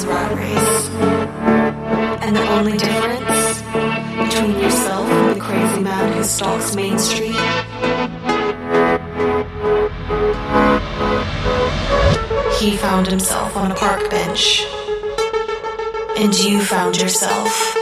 race. And the only difference between yourself and the crazy man who stalks Main Street he found himself on a park bench. And you found yourself